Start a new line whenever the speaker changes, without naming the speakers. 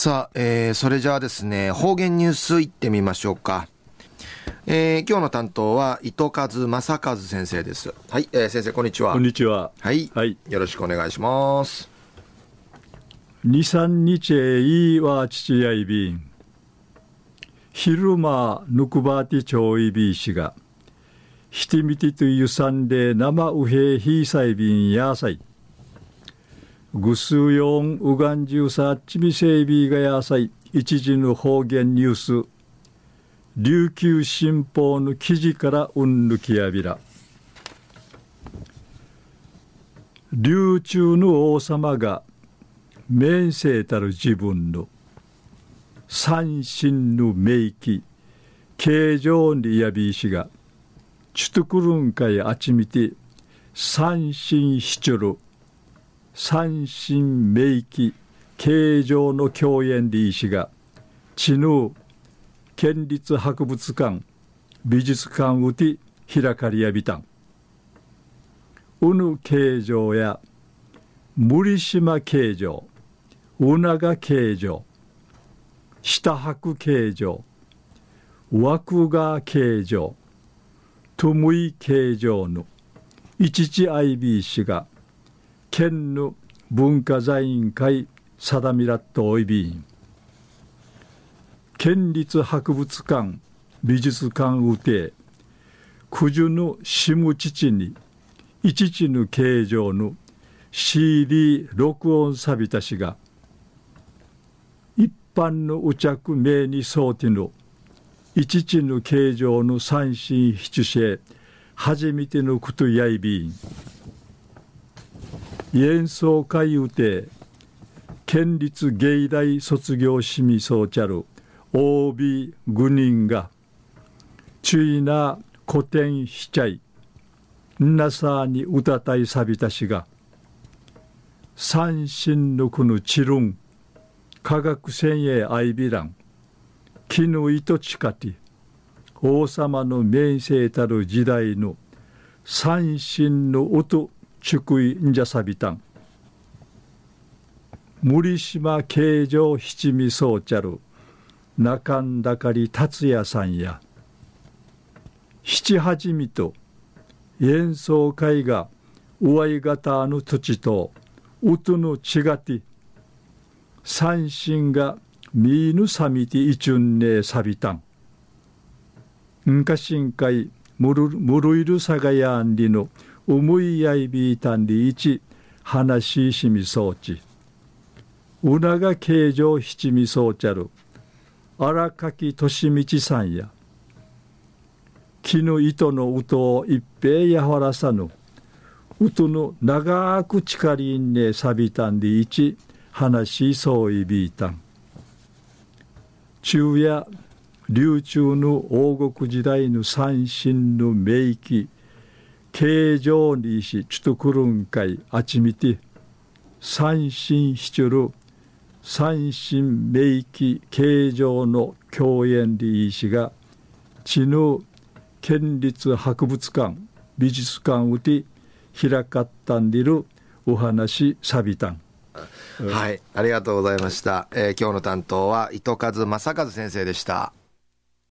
さあ、えー、それじゃあですね、方言ニュースいってみましょうか。えー、今日の担当は糸数正和先生です。はい、えー、先生こんにちは。
こんにちは。
はい。はい。よろしくお願いします。
二三日へいいわ父やいびん。昼間ぬくばてちょいびいしが。ひてみてとゆさんで生うへひいさいびんやさい。ぐすうよんうがんじゅうさっちみせいびがやさい。一時の方言ニュース。琉球新報の記事からうんぬきやびら琉球の王様が面世たる自分の三神の名器形状にやびいしがちとくるんかいあちみて三神しちょる三神名器形状の共演でいしがちぬ県立博物館美術館うて開かりやびたん。うぬ形状や森島形状うなが形状下白形状枠が形状とむい形状の一地 IB が県の文化財委員会定みらっとおいびん。県立博物館美術館うて九十の下父に一地の形状の CD 録音さびたしが一般のう着名にそうての一地の形状の三心七世初めてのことやいびん。演奏会うて県立芸大卒業しみそうちゃる OB 愚人が注意な古典しちゃいなさに歌たいさびたしが三神のこのちるん科学戦営アイビラン木の糸ちかて王様の名声たる時代の三神の音ちくいんじゃさびたん森島慶城七味そうちゃる中んだかり達也さんや。七八味と演奏会が上い方の土地と音の違って。三心がみぬさみていちゅんねさびたん。んかしんかいむるむるいるさがやんりの思いやいびいたんりいち話ししみそうち。うなが形状七味そうちゃる荒垣利道さんや。木の糸の糸を一平やわらさぬ。糸の長く力りんねさびたんでいち話しそういびいたん。中夜流中の王国時代の三神の名器。形状にしちとくるんかいあちみて三神しちゅる三神名器形状の共演理医師が知ぬ県立博物館美術館うて開かったんでるお話さびたん。
はい、ありがとうございました。えー、今日の担当は糸数正和先生でした。